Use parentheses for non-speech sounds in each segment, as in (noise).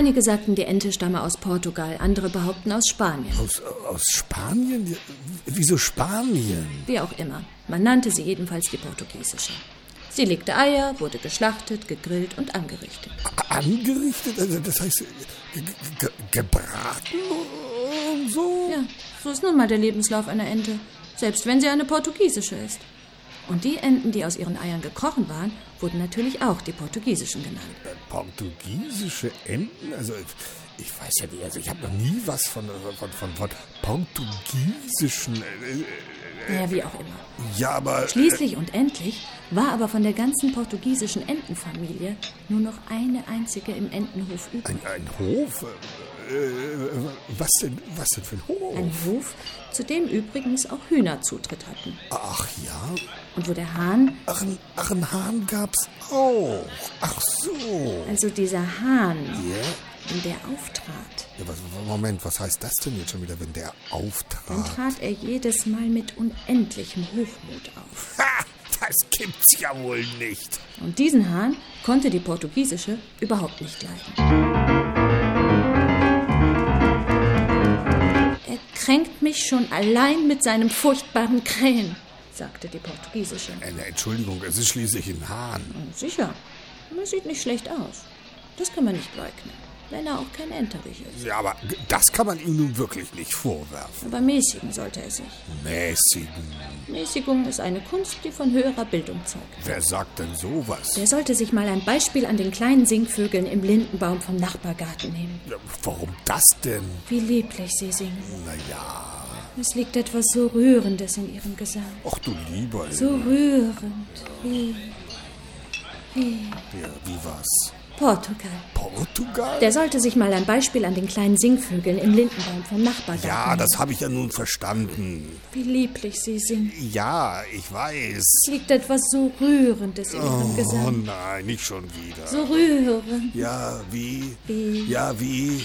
Einige sagten, die Ente stamme aus Portugal, andere behaupten aus Spanien. Aus, aus Spanien? Wieso Spanien? Wie auch immer. Man nannte sie jedenfalls die portugiesische. Sie legte Eier, wurde geschlachtet, gegrillt und angerichtet. Angerichtet? Also das heißt gebraten und so? Ja, so ist nun mal der Lebenslauf einer Ente, selbst wenn sie eine portugiesische ist. Und die Enten, die aus ihren Eiern gekrochen waren, wurden natürlich auch die portugiesischen genannt. Äh, portugiesische Enten? Also ich weiß ja nicht, also ich habe noch nie was von, von, von, von portugiesischen. Äh, äh, naja, wie auch immer. Ja, aber. Schließlich und endlich war aber von der ganzen portugiesischen Entenfamilie nur noch eine einzige im Entenhof übrig. Ein, ein Hof? Äh, was, denn, was denn für ein Hof? Ein Hof, zu dem übrigens auch Hühner Zutritt hatten. Ach ja? Und wo der Hahn... Ach, ein, ach, ein Hahn gab's auch. Ach so. Also dieser Hahn, ja? wenn der auftrat. Ja, was, Moment, was heißt das denn jetzt schon wieder, wenn der auftrat? Dann trat er jedes Mal mit unendlichem Hochmut auf. Ha! Das gibt's ja wohl nicht. Und diesen Hahn konnte die portugiesische überhaupt nicht leiden. Kränkt mich schon allein mit seinem furchtbaren Krähen, sagte die portugiesische. Eine Entschuldigung, es ist schließlich ein Hahn. Sicher. Er sieht nicht schlecht aus. Das kann man nicht leugnen, wenn er auch kein Enterich ist. Ja, aber das kann man ihm nun wirklich nicht vorwerfen. Aber mäßigen sollte er sich. Mäßigen? Mäßigung ist eine Kunst, die von höherer Bildung zeugt. Wer sagt denn sowas? Der sollte sich mal ein Beispiel an den kleinen Singvögeln im Lindenbaum vom Nachbargarten nehmen. Ja, warum das denn? Wie lieblich sie singen. Na ja. Es liegt etwas so Rührendes in ihrem Gesang. Ach du lieber. So rührend. Wie. Wie. Ja, wie was? Portugal. Portugal? Der sollte sich mal ein Beispiel an den kleinen Singvögeln im Lindenbaum vom Nachbargarten Ja, das habe ich ja nun verstanden. Wie lieblich sie singen. Ja, ich weiß. Es liegt etwas so Rührendes in ihrem oh, Gesang. Oh nein, nicht schon wieder. So rührend. Ja, wie? Wie? Ja, wie?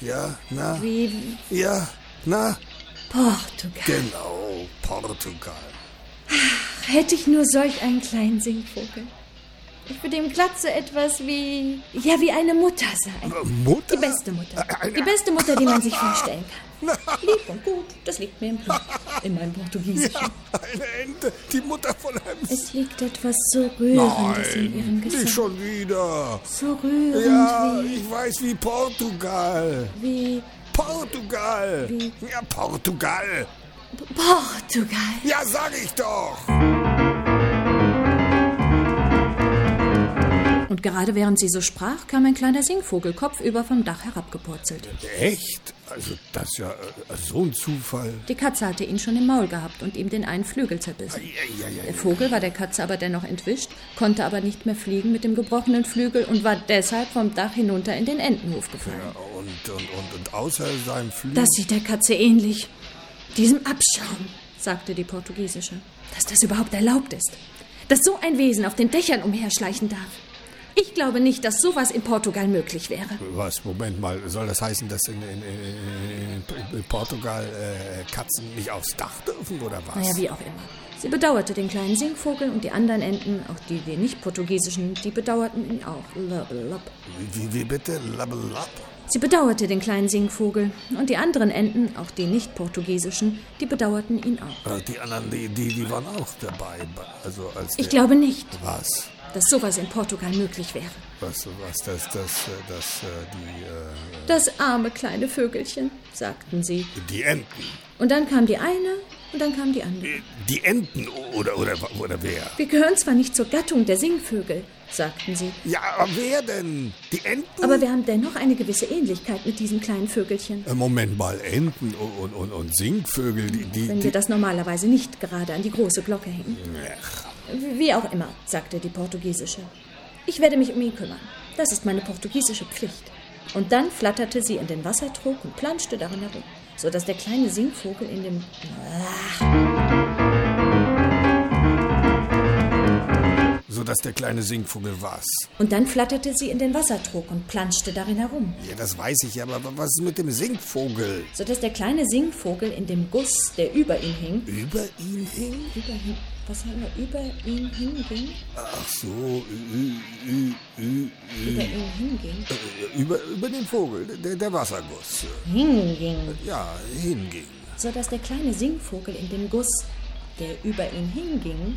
Ja, na? Wie? Ja, na? Portugal. Genau, Portugal. Ach, hätte ich nur solch einen kleinen Singvogel. Ich würde ihm glatt so etwas wie, ja, wie eine Mutter sein. Mutter? Die beste Mutter. Die beste Mutter, die man sich vorstellen (laughs) kann. Lieb und gut, das liegt mir im Blut. In meinem Portugiesischen. Ja, eine Ente, die Mutter von einem... Es liegt etwas so Rührendes Nein, in ihrem Gesicht. nicht schon wieder. So rührend ja, wie... ich weiß, wie Portugal. Wie... Portugal. Wie? Ja, Portugal. Portugal. Ja, sag ich doch. Und gerade während sie so sprach, kam ein kleiner Singvogel kopfüber vom Dach herabgepurzelt. Echt? Also das ist ja äh, so ein Zufall. Die Katze hatte ihn schon im Maul gehabt und ihm den einen Flügel zerbissen. Ja, ja, ja, der Vogel war der Katze aber dennoch entwischt, konnte aber nicht mehr fliegen mit dem gebrochenen Flügel und war deshalb vom Dach hinunter in den Entenhof gefallen. Ja, und, und, und, und außer seinem Flügel... Das sieht der Katze ähnlich. Diesem Abschaum, sagte die Portugiesische, dass das überhaupt erlaubt ist. Dass so ein Wesen auf den Dächern umherschleichen darf. Ich glaube nicht, dass sowas in Portugal möglich wäre. Was? Moment mal. Soll das heißen, dass in, in, in, in Portugal äh, Katzen nicht aufs Dach dürfen oder was? Naja, wie auch immer. Sie bedauerte den kleinen Singvogel und die anderen Enten, auch die, die nicht portugiesischen, die bedauerten ihn auch. Labbelab. Wie, wie bitte? Labbelab? Sie bedauerte den kleinen Singvogel und die anderen Enten, auch die nicht portugiesischen, die bedauerten ihn auch. Äh, die anderen, die, die, die waren auch dabei. Also als ich glaube nicht. Was? Dass sowas in Portugal möglich wäre. Was, was, das, das, das, die, äh, Das arme kleine Vögelchen, sagten sie. Die Enten. Und dann kam die eine und dann kam die andere. Die Enten oder, oder, oder wer? Wir gehören zwar nicht zur Gattung der Singvögel, sagten sie. Ja, aber wer denn? Die Enten? Aber wir haben dennoch eine gewisse Ähnlichkeit mit diesen kleinen Vögelchen. Moment mal, Enten und, und, und Singvögel, die, die... Wenn die wir das normalerweise nicht gerade an die große Glocke hängen. Ach. Wie auch immer, sagte die Portugiesische. Ich werde mich um ihn kümmern. Das ist meine portugiesische Pflicht. Und dann flatterte sie in den Wassertrog und planschte darin herum, sodass der kleine Singvogel in dem... Sodass der kleine Singvogel was? Und dann flatterte sie in den Wassertrog und planschte darin herum. Ja, das weiß ich, aber was ist mit dem Singvogel? Sodass der kleine Singvogel in dem Guss, der über ihm hing... Über ihn hing? Über ihn was er über ihn hinging? Ach so, ü, ü, ü, Über ihn hinging? äh, über, über den Vogel, der, der Wasserguss. Hinging. Ja, hinging. So dass der kleine Singvogel in dem Guss, der über ihn hinging,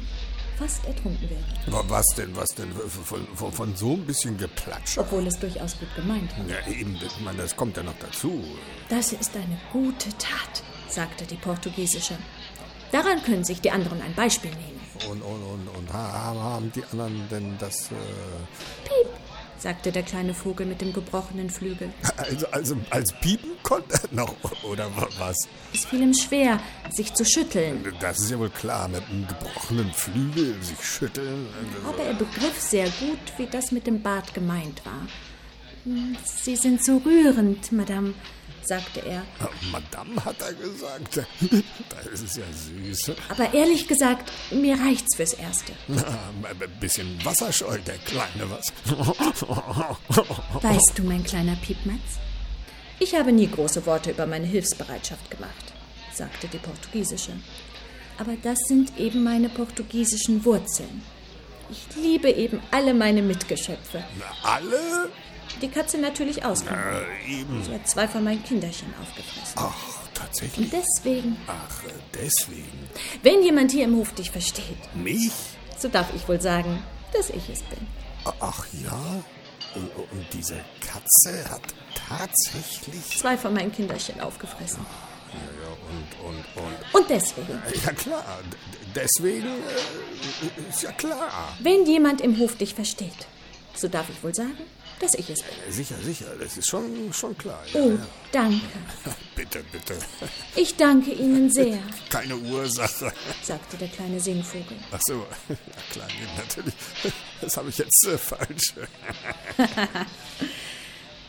fast ertrunken wäre. Wa- Was denn, was denn? Von, von, von so ein bisschen Geplatscher? Obwohl es durchaus gut gemeint war. Ja, eben, ich meine, das kommt ja noch dazu. Das ist eine gute Tat, sagte die Portugiesische. Daran können sich die anderen ein Beispiel nehmen. Und, und, und, und ha- haben die anderen denn das. Äh, Piep, sagte der kleine Vogel mit dem gebrochenen Flügel. also, also als Piepen konnte er (laughs) noch, oder wa- was? Es fiel ihm schwer, sich zu schütteln. Das ist ja wohl klar, mit einem gebrochenen Flügel sich schütteln. Also, Aber er begriff sehr gut, wie das mit dem Bart gemeint war. Sie sind so rührend, Madame, sagte er. Madame hat er gesagt. Das ist ja süß. Aber ehrlich gesagt, mir reicht's fürs Erste. Na, ein bisschen wasserscheu, der Kleine, was? Weißt du, mein kleiner Piepmatz? Ich habe nie große Worte über meine Hilfsbereitschaft gemacht, sagte die Portugiesische. Aber das sind eben meine portugiesischen Wurzeln. Ich liebe eben alle meine Mitgeschöpfe. Na, alle? Die Katze natürlich ausgenommen. Äh, eben. Sie hat zwei von meinen Kinderchen aufgefressen. Ach, tatsächlich? Und deswegen, Ach, äh, deswegen. wenn jemand hier im Hof dich versteht, Mich? so darf ich wohl sagen, dass ich es bin. Ach ja? Und, und diese Katze hat tatsächlich. Zwei von meinen Kinderchen aufgefressen. Ja, ja, und, und, und. Und deswegen, Ja, klar. Deswegen äh, ist ja klar. wenn jemand im Hof dich versteht, so darf ich wohl sagen, dass ich es bin. Sicher, sicher. Das ist schon, schon klar. Ja, Oh, ja. danke. (laughs) Bitte, bitte. Ich danke Ihnen sehr, (laughs) Keine Ursache. sagte der kleine Singvogel. Ach so. (laughs) Ja, klar, natürlich. Das habe ich jetzt äh, falsch.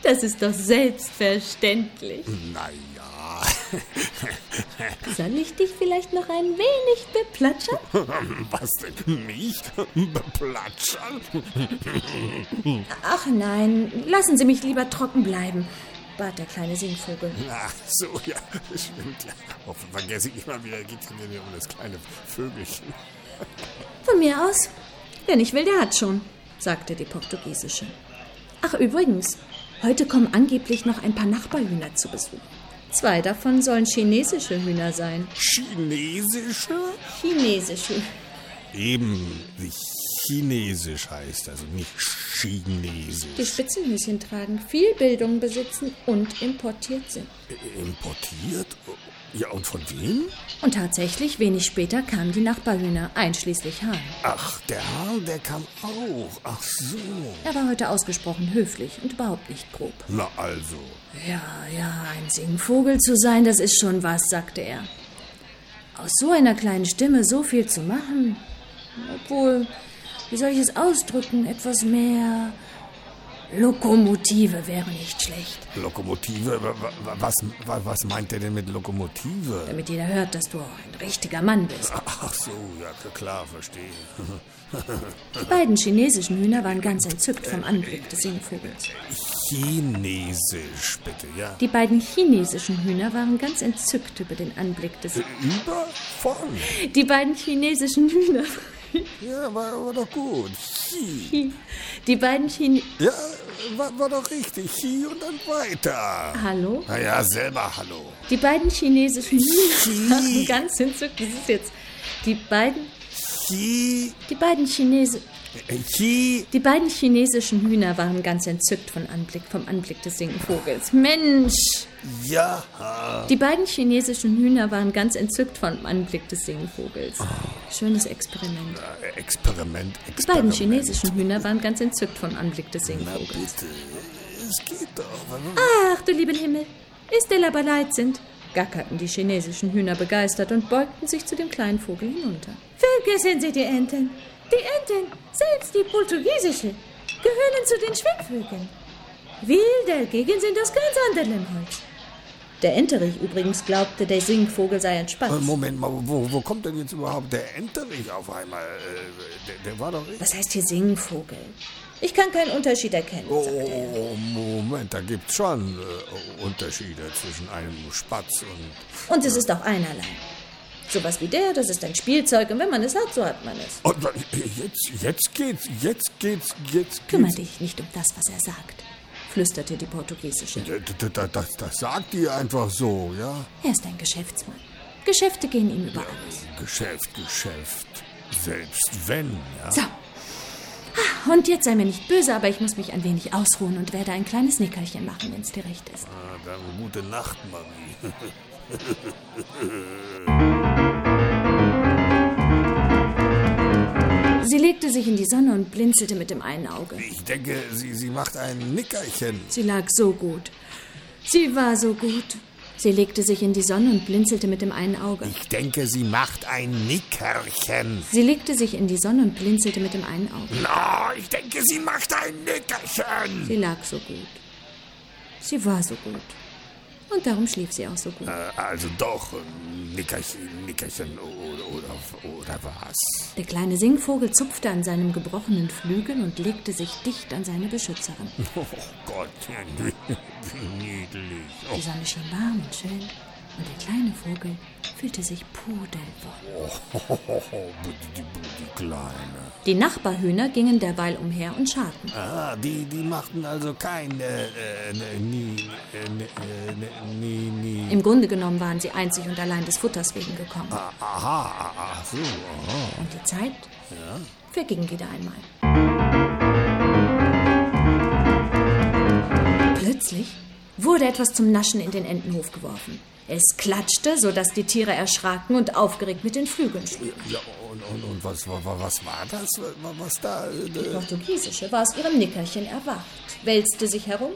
Das ist doch selbstverständlich. Naja. (laughs) Soll ich dich vielleicht noch ein wenig beplatschern? (laughs) Was denn? Mich? Beplatschern? (laughs) Ach nein, lassen Sie mich lieber trocken bleiben, bat der kleine Singvogel. Ach so, ja, stimmt. Ja. Oh, vergesse ich immer wieder, geht es mir um das kleine Vögelchen. Von mir aus. Wer nicht will, der hat schon, sagte die Portugiesische. Ach übrigens, heute kommen angeblich noch ein paar Nachbarhühner zu Besuch. Zwei davon sollen chinesische Hühner sein. Chinesische? Chinesische. Eben wie Chinesisch heißt, also nicht Chinesisch. Die Spitzenhöschen tragen, viel Bildung besitzen und importiert sind. Importiert? Ja, und von wem? Und tatsächlich, wenig später kamen die Nachbarhühner, einschließlich Hahn. Ach, der Hahn, der kam auch. Ach so. Er war heute ausgesprochen höflich und überhaupt nicht grob. Na also. Ja, ja, ein Singvogel zu sein, das ist schon was, sagte er. Aus so einer kleinen Stimme so viel zu machen. Obwohl, wie soll ich es ausdrücken? Etwas mehr Lokomotive wäre nicht schlecht. Lokomotive? Wa- wa- Was, wa- was meint er denn mit Lokomotive? Damit jeder hört, dass du ein richtiger Mann bist. (laughs) Ach so, ja klar, verstehe. Die beiden chinesischen Hühner waren ganz entzückt vom Anblick des Singvogels. Chinesisch, bitte, ja. Die beiden chinesischen Hühner waren ganz entzückt über den Anblick des... Über? Von? Die beiden chinesischen Hühner... Ja, war, war doch gut. Chi. Die beiden Chine... Ja, war, war doch richtig. Chi und dann weiter. Hallo? Na ja, selber hallo. Die beiden chinesischen waren (laughs) ganz entzückt. Das ist jetzt... Die beiden... Chi. Die beiden Chinesen... Chi. Die beiden chinesischen Hühner waren ganz entzückt von Anblick, vom Anblick des Singvogels. Mensch! Ja. Die beiden chinesischen Hühner waren ganz entzückt vom Anblick des Singvogels. Schönes Experiment. Äh, Experiment, Experiment. Die beiden chinesischen Hühner waren ganz entzückt vom Anblick des Singvogels. es geht doch. Ach, du lieben Himmel, ist der aber leid sind, gackerten die chinesischen Hühner begeistert und beugten sich zu dem kleinen Vogel hinunter. Vögel sind sie, die Enten. Die Enten, selbst die portugiesische, gehören zu den Schwingvögeln. Wir dagegen sind aus ganz anderem Holz. Der Enterich übrigens glaubte, der Singvogel sei ein Spatz. Äh, Moment mal, wo, wo kommt denn jetzt überhaupt der Enterich auf einmal? Äh, Der, der war doch... Was heißt hier Singvogel? Ich kann keinen Unterschied erkennen. Oh, er. oh, Moment, da gibt's schon äh, Unterschiede zwischen einem Spatz und... Und es ist auch einerlei. Sowas wie der, das ist ein Spielzeug und wenn man es hat, so hat man es. Und jetzt, jetzt geht's, jetzt geht's, jetzt geht's. Kümmere dich nicht um das, was er sagt, flüsterte die Portugiesische. Das, das, das, das sagt die einfach so, ja? Er ist ein Geschäftsmann. Geschäfte gehen ihm über alles. Geschäft, Geschäft. Selbst wenn, ja. So. Ah, Und jetzt sei mir nicht böse, aber ich muss mich ein wenig ausruhen und werde ein kleines Nickerchen machen, wenn es dir recht ist. Ah, dann gute Nacht, Marie. (laughs) Sie legte sich in die Sonne und blinzelte mit dem einen Auge. Ich denke, sie, sie macht ein Nickerchen. Sie lag so gut. Sie war so gut. Sie legte sich in die Sonne und blinzelte mit dem einen Auge. Ich denke, sie macht ein Nickerchen. Sie legte sich in die Sonne und blinzelte mit dem einen Auge. Na, ich denke, sie macht ein Nickerchen. Sie lag so gut. Sie war so gut. Und darum schlief sie auch so gut. Äh, also doch, ein Nickerchen, Nickerchen oder, oder, oder was? Der kleine Singvogel zupfte an seinem gebrochenen Flügel und legte sich dicht an seine Beschützerin. (laughs) Oh Gott, wie (laughs) niedlich. Oh, Die Sonne schien warm und schön und der kleine Vogel fühlte sich pudelwohl. oh, oh, oh, die, Kleine. Die Nachbarhühner gingen derweil umher und scharten. Ah, die, die machten also kein, äh, äh, ne, nie, äh, ne, ne, nie, nie. Im Grunde genommen waren sie einzig und allein des Futters wegen gekommen. Ah, Aha, ah, ach so, aha. Und die Zeit verging wieder einmal. Plötzlich wurde etwas zum Naschen in den Entenhof geworfen. Es klatschte, sodass die Tiere erschraken und aufgeregt mit den Flügeln schlugen. Ja, und, und, und was, wa- wa- was war das? Wa- Was da? äh, Die Portugiesische war aus ihrem Nickerchen erwacht, wälzte sich herum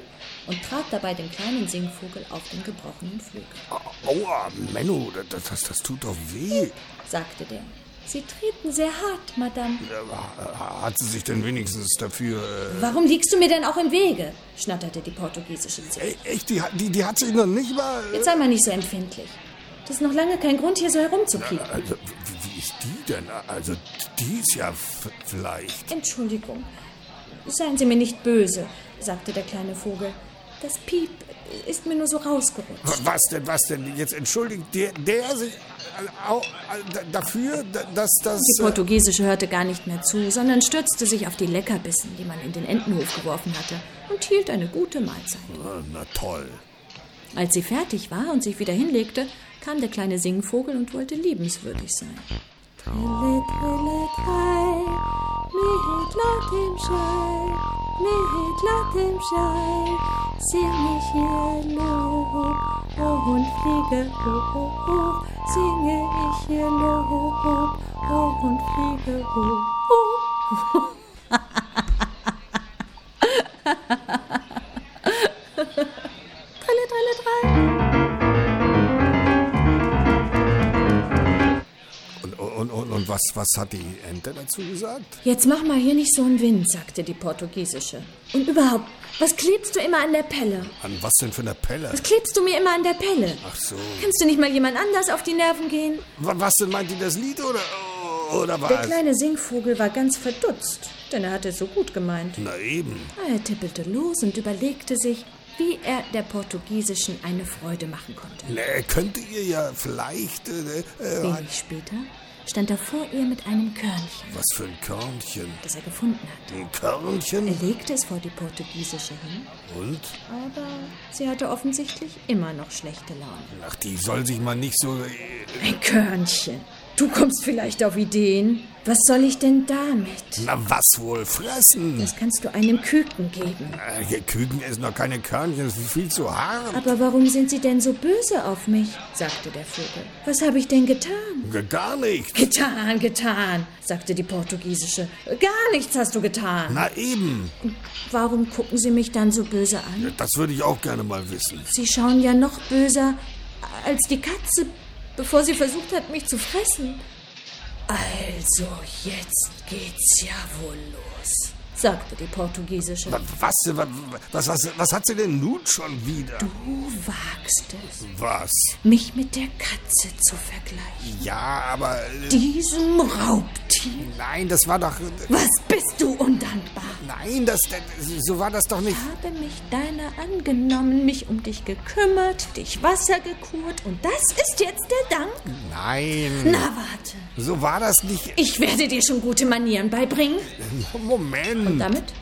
und trat dabei dem kleinen Singvogel auf den gebrochenen Flügel, Aua, Menno, das, das, das tut doch weh. sagte der. Sie treten sehr hart, Madame. Ja, Hat sie sich denn wenigstens dafür... Äh, Warum liegst du mir denn auch im Wege? schnatterte die portugiesische Sing. e- echt, die, hat- die, die hat sich noch nicht mal... äh, Jetzt sei mal nicht so empfindlich. Das ist noch lange kein Grund, hier so herumzupieken. Also, wie, ist die denn? Also, die ist ja vielleicht... Entschuldigung. Seien Sie mir nicht böse, sagte der kleine Vogel. Das Piep ist mir nur so rausgerutscht. Was denn, was denn? Jetzt entschuldigt der, der sich äh, äh, dafür, da- dass das... Die Portugiesische hörte gar nicht mehr zu, sondern stürzte sich auf die Leckerbissen, die man in den Entenhof geworfen hatte, und hielt eine gute Mahlzeit. äh, na toll. Als sie fertig war und sich wieder hinlegte, kam der kleine Singvogel und wollte liebenswürdig sein. Trille, trille, trei, mit laut im Schall, mit laut im Schall, sing ich ihr Lob, oh und fliege hoch, singe ich ihr Lob, oh und fliege hoch. (laughs) was, was hat die Ente dazu gesagt? Jetzt mach mal hier nicht so einen Wind, sagte die Portugiesische. Und überhaupt, was klebst du immer an der Pelle? An was denn für eine Pelle? Was klebst du mir immer an der Pelle? Ach so. Kannst du nicht mal jemand anders auf die Nerven gehen? Wa- Was denn, meint die das Lied oder, oder Der was? kleine Singvogel war ganz verdutzt, denn er hatte es so gut gemeint. Na eben. Er tippelte los und überlegte sich, wie er der Portugiesischen eine Freude machen konnte. Ne, könnte ihr ja vielleicht... Äh, äh, Wenig später stand er vor ihr mit einem Körnchen, was für ein Körnchen? das er gefunden hatte. Ein Körnchen? Er legte es vor die Portugiesische hin, Und? aber sie hatte offensichtlich immer noch schlechte Laune. Ach, die soll sich mal nicht so... Äh, Ein Körnchen. Du kommst vielleicht auf Ideen. Was soll ich denn damit? na, was wohl fressen? Das kannst du einem Küken geben. Äh, hier Küken essen doch keine Körnchen, das ist viel zu hart. Aber warum sind sie denn so böse auf mich? sagte der Vogel. Was habe ich denn getan? Gar nichts. Getan, getan, sagte die Portugiesische. Gar nichts hast du getan. Na eben. Warum gucken sie mich dann so böse an? Das würde ich auch gerne mal wissen. Sie schauen ja noch böser als die Katze, bevor sie versucht hat, mich zu fressen. Also, jetzt geht's ja wohl los, sagte die Portugiesische. Wa- Was, wa- was, was, was hat sie denn nun schon wieder? Du wagst es, Was? mich mit der Katze zu vergleichen. Ja, aber... Äh, Diesem Raubtier. nein, das war doch... Was bist du undankbar? Nein, das, das, so war das doch nicht. Ich habe mich deiner angenommen, mich um dich gekümmert, dich Wasser gekurt und das ist jetzt der Dank? Nein. Na, warte. So war das nicht. Ich werde dir schon gute Manieren beibringen. Moment. Und damit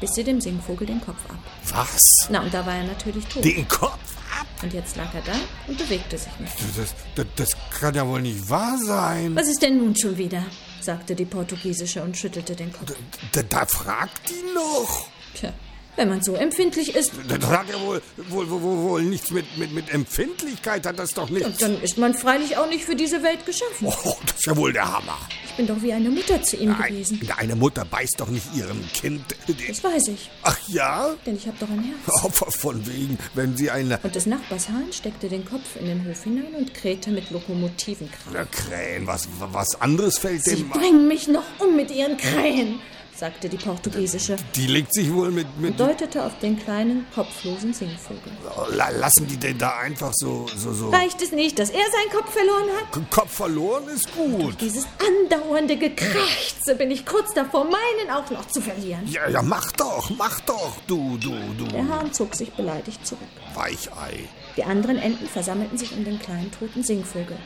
biss sie dem Singvogel den Kopf ab. Was? Na, und da war er natürlich tot. Den Kopf ab? Und jetzt lag er da und bewegte sich nicht. Das, das, das kann ja wohl nicht wahr sein. Was ist denn nun schon wieder? sagte die Portugiesische und schüttelte den Kopf. Da, da fragt die noch. Tja, wenn man so empfindlich ist. Das hat ja wohl, wohl, wohl, wohl nichts mit, mit, mit Empfindlichkeit, hat das doch nichts. Dann ist man freilich auch nicht für diese Welt geschaffen. Oh, das ist ja wohl der Hammer. Ich bin doch wie eine Mutter zu ihm gewesen. Ein, eine Mutter beißt doch nicht ihrem Kind. Das weiß ich. Ach ja? Denn ich habe doch ein Herz. Oh, von wegen, wenn sie eine... Und des Nachbars Hahn steckte den Kopf in den Hof hinein und krähte mit Lokomotivenkran. Na, Krähen, was, was anderes fällt Sie dem... bringen mich noch um mit ihren Krähen, sagte die Portugiesische Die legt sich wohl mit... mit und deutete auf den kleinen, kopflosen Singvogel. La- lassen die denn da einfach so... so, so Reicht es nicht, dass er seinen Kopf verloren hat? Kopf verloren ist gut. Dieses andauernde Gekrächze bin ich kurz davor, meinen auch noch zu verlieren. Ja, ja, mach doch, mach doch, du, du, du. Der Hahn zog sich beleidigt zurück. Weichei. Die anderen Enten versammelten sich um den kleinen toten Singvogel.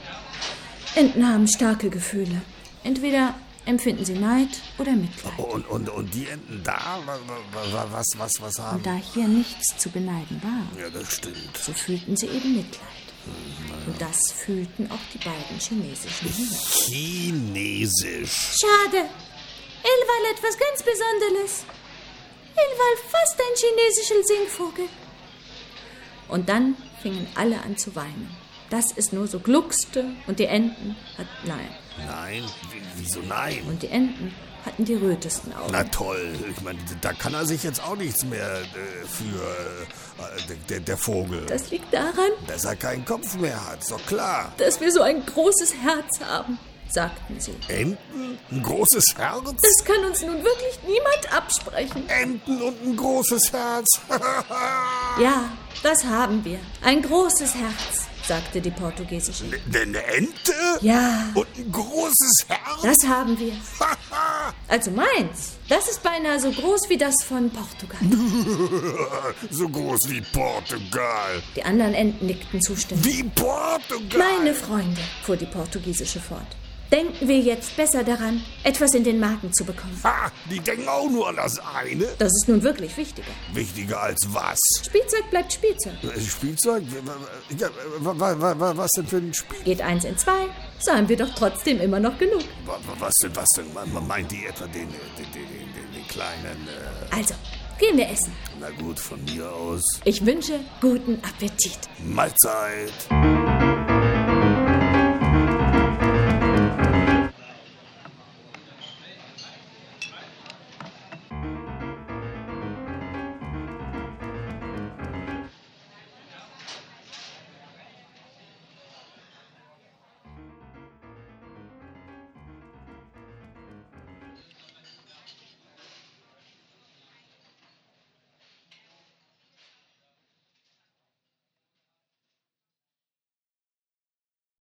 Enten haben starke Gefühle. Entweder empfinden sie Neid oder Mitleid. Und, und, und die Enten da, wa- wa- wa- was, was, was haben? Und da hier nichts zu beneiden war, Ja, das stimmt. so fühlten sie eben Mitleid. Und das fühlten auch die beiden chinesischen Hühner. Chinesisch. Schade. Elwal etwas ganz Besonderes. Elwal fast ein chinesischer Singvogel. Und dann fingen alle an zu weinen. Dass es nur so gluckste und die Enten hat nein. Nein, wieso nein? Und die Enten hatten die rötesten Augen. Na toll, ich meine, da kann er sich jetzt auch nichts mehr äh, für äh, der- der, der Vogel. Das liegt daran, Dass er keinen Kopf mehr hat, ist doch klar. dass wir so ein großes Herz haben, sagten sie. Enten, ein großes Herz? Das kann uns nun wirklich niemand absprechen. Enten und ein großes Herz. (laughs) Ja, das haben wir. Ein großes Herz, sagte die Portugiesische. Eine Ente? Ja, Und ein großes Herz? das haben wir. Also meins, das ist beinahe so groß wie das von Portugal. (laughs) so groß wie Portugal. Die anderen Enten nickten zustimmend. Wie Portugal? Meine Freunde, fuhr die Portugiesische fort, denken wir jetzt besser daran, etwas in den Magen zu bekommen. Ha, die denken auch nur an das eine. Das ist nun wirklich wichtiger. Wichtiger als was? Spielzeug bleibt Spielzeug. Äh, Spielzeug? Ja, wa- wa- wa- wa- was denn für ein Spiel? Geht eins in zwei, so haben wir doch trotzdem immer noch genug. Wa- wa- Was denn, was denn? Man- Meint die etwa den, den, den, den, den, den kleinen... Äh, Also, gehen wir essen. na gut, von mir aus. Ich wünsche guten Appetit. Mahlzeit.